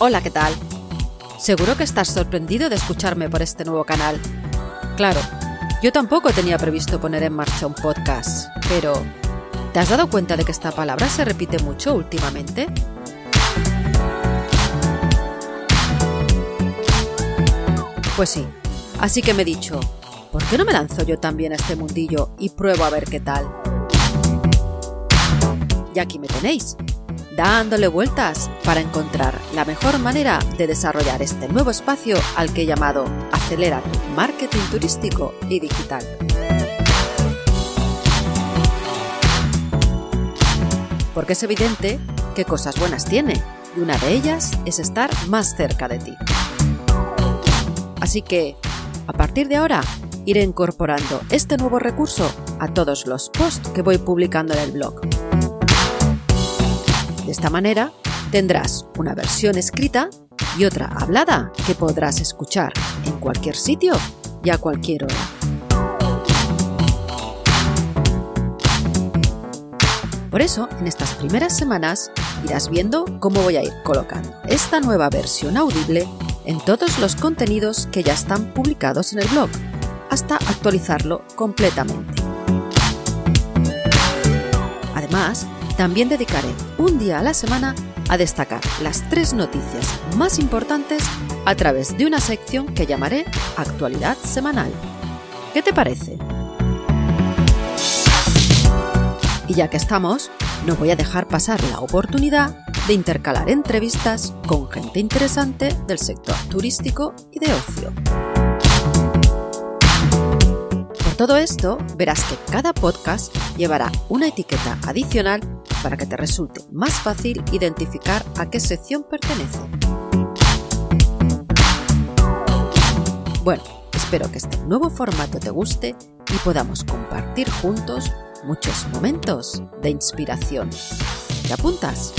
Hola, ¿qué tal? Seguro que estás sorprendido de escucharme por este nuevo canal. Claro, yo tampoco tenía previsto poner en marcha un podcast, pero ¿te has dado cuenta de que esta palabra se repite mucho últimamente? Pues sí, así que me he dicho, ¿por qué no me lanzo yo también a este mundillo y pruebo a ver qué tal? Y aquí me tenéis, dándole vueltas para encontrar la mejor manera de desarrollar este nuevo espacio al que he llamado Acelera tu marketing turístico y digital. Porque es evidente que cosas buenas tiene y una de ellas es estar más cerca de ti. Así que, a partir de ahora, iré incorporando este nuevo recurso a todos los posts que voy publicando en el blog. De esta manera, tendrás una versión escrita y otra hablada que podrás escuchar en cualquier sitio y a cualquier hora. Por eso, en estas primeras semanas irás viendo cómo voy a ir colocando esta nueva versión audible en todos los contenidos que ya están publicados en el blog, hasta actualizarlo completamente. Además, también dedicaré un día a la semana a destacar las tres noticias más importantes a través de una sección que llamaré Actualidad Semanal. ¿Qué te parece? Y ya que estamos, no voy a dejar pasar la oportunidad de intercalar entrevistas con gente interesante del sector turístico y de ocio. Todo esto, verás que cada podcast llevará una etiqueta adicional para que te resulte más fácil identificar a qué sección pertenece. Bueno, espero que este nuevo formato te guste y podamos compartir juntos muchos momentos de inspiración. ¿Te apuntas?